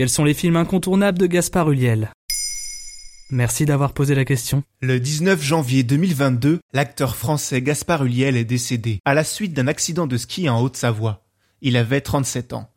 Quels sont les films incontournables de Gaspard Ulliel Merci d'avoir posé la question. Le 19 janvier 2022, l'acteur français Gaspard Ulliel est décédé à la suite d'un accident de ski en Haute-Savoie. Il avait 37 ans.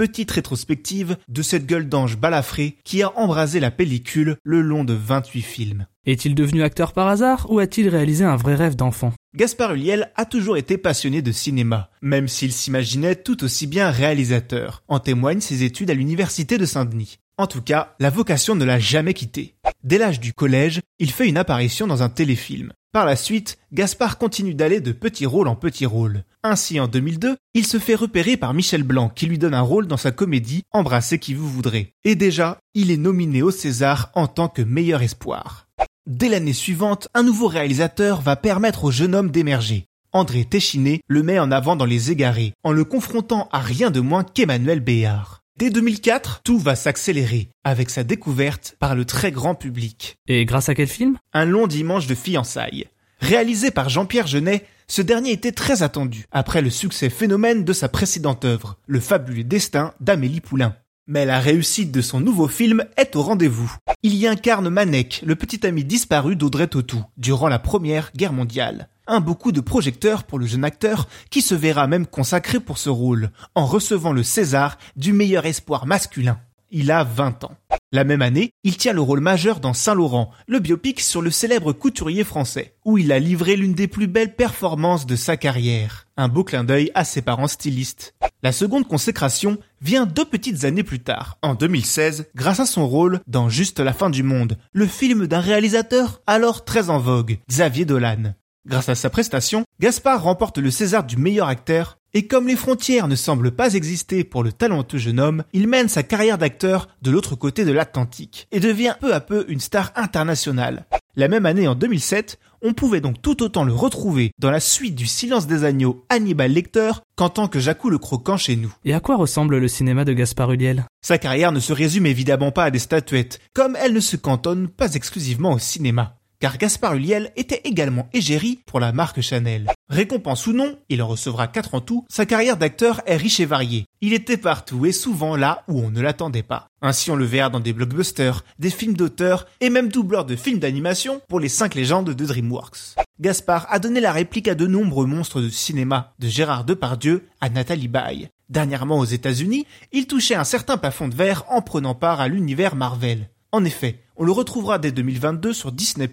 Petite rétrospective de cette gueule d'ange balafrée qui a embrasé la pellicule le long de 28 films. Est-il devenu acteur par hasard ou a-t-il réalisé un vrai rêve d'enfant? Gaspard Ulliel a toujours été passionné de cinéma, même s'il s'imaginait tout aussi bien réalisateur. En témoignent ses études à l'université de Saint-Denis. En tout cas, la vocation ne l'a jamais quitté. Dès l'âge du collège, il fait une apparition dans un téléfilm. Par la suite, Gaspard continue d'aller de petit rôle en petit rôle. Ainsi, en 2002, il se fait repérer par Michel Blanc qui lui donne un rôle dans sa comédie Embrassez qui vous voudrez. Et déjà, il est nominé au César en tant que meilleur espoir. Dès l'année suivante, un nouveau réalisateur va permettre au jeune homme d'émerger. André Téchiné le met en avant dans Les Égarés, en le confrontant à rien de moins qu'Emmanuel Béard. Dès 2004, tout va s'accélérer, avec sa découverte par le très grand public. Et grâce à quel film? Un long dimanche de fiançailles. Réalisé par Jean-Pierre Jeunet, ce dernier était très attendu, après le succès phénomène de sa précédente œuvre, Le fabuleux destin d'Amélie Poulain. Mais la réussite de son nouveau film est au rendez-vous. Il y incarne Manek, le petit ami disparu d'Audrey Tautou, durant la Première Guerre mondiale. Un beau coup de projecteur pour le jeune acteur qui se verra même consacré pour ce rôle, en recevant le César du meilleur espoir masculin. Il a 20 ans. La même année, il tient le rôle majeur dans Saint-Laurent, le biopic sur le célèbre couturier français, où il a livré l'une des plus belles performances de sa carrière. Un beau clin d'œil à ses parents stylistes. La seconde consécration vient deux petites années plus tard, en 2016, grâce à son rôle dans Juste la fin du monde, le film d'un réalisateur alors très en vogue, Xavier Dolan. Grâce à sa prestation, Gaspard remporte le César du meilleur acteur et comme les frontières ne semblent pas exister pour le talentueux jeune homme, il mène sa carrière d'acteur de l'autre côté de l'Atlantique et devient peu à peu une star internationale. La même année, en 2007, on pouvait donc tout autant le retrouver dans la suite du Silence des Agneaux Hannibal Lecter qu'en tant que Jacou le Croquant chez nous. Et à quoi ressemble le cinéma de Gaspard Ulliel Sa carrière ne se résume évidemment pas à des statuettes, comme elle ne se cantonne pas exclusivement au cinéma car Gaspard Ulliel était également égérie pour la marque Chanel. Récompense ou non, il en recevra quatre en tout, sa carrière d'acteur est riche et variée. Il était partout et souvent là où on ne l'attendait pas. Ainsi on le verra dans des blockbusters, des films d'auteur et même doubleur de films d'animation pour les cinq légendes de DreamWorks. Gaspard a donné la réplique à de nombreux monstres de cinéma, de Gérard Depardieu à Nathalie Baye. Dernièrement aux États-Unis, il touchait un certain plafond de verre en prenant part à l'univers Marvel. En effet, on le retrouvera dès 2022 sur Disney+,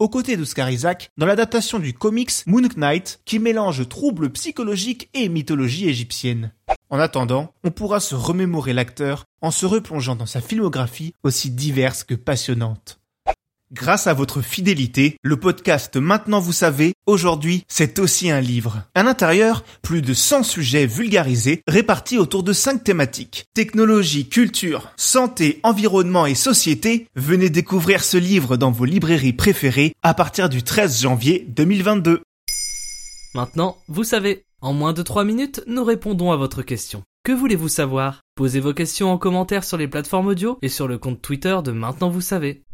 aux côtés d'Oscar Isaac, dans l'adaptation du comics Moon Knight, qui mélange troubles psychologiques et mythologie égyptienne. En attendant, on pourra se remémorer l'acteur en se replongeant dans sa filmographie aussi diverse que passionnante. Grâce à votre fidélité, le podcast Maintenant vous savez, aujourd'hui, c'est aussi un livre. À l'intérieur, plus de 100 sujets vulgarisés répartis autour de 5 thématiques. Technologie, culture, santé, environnement et société. Venez découvrir ce livre dans vos librairies préférées à partir du 13 janvier 2022. Maintenant, vous savez. En moins de 3 minutes, nous répondons à votre question. Que voulez-vous savoir? Posez vos questions en commentaire sur les plateformes audio et sur le compte Twitter de Maintenant vous savez.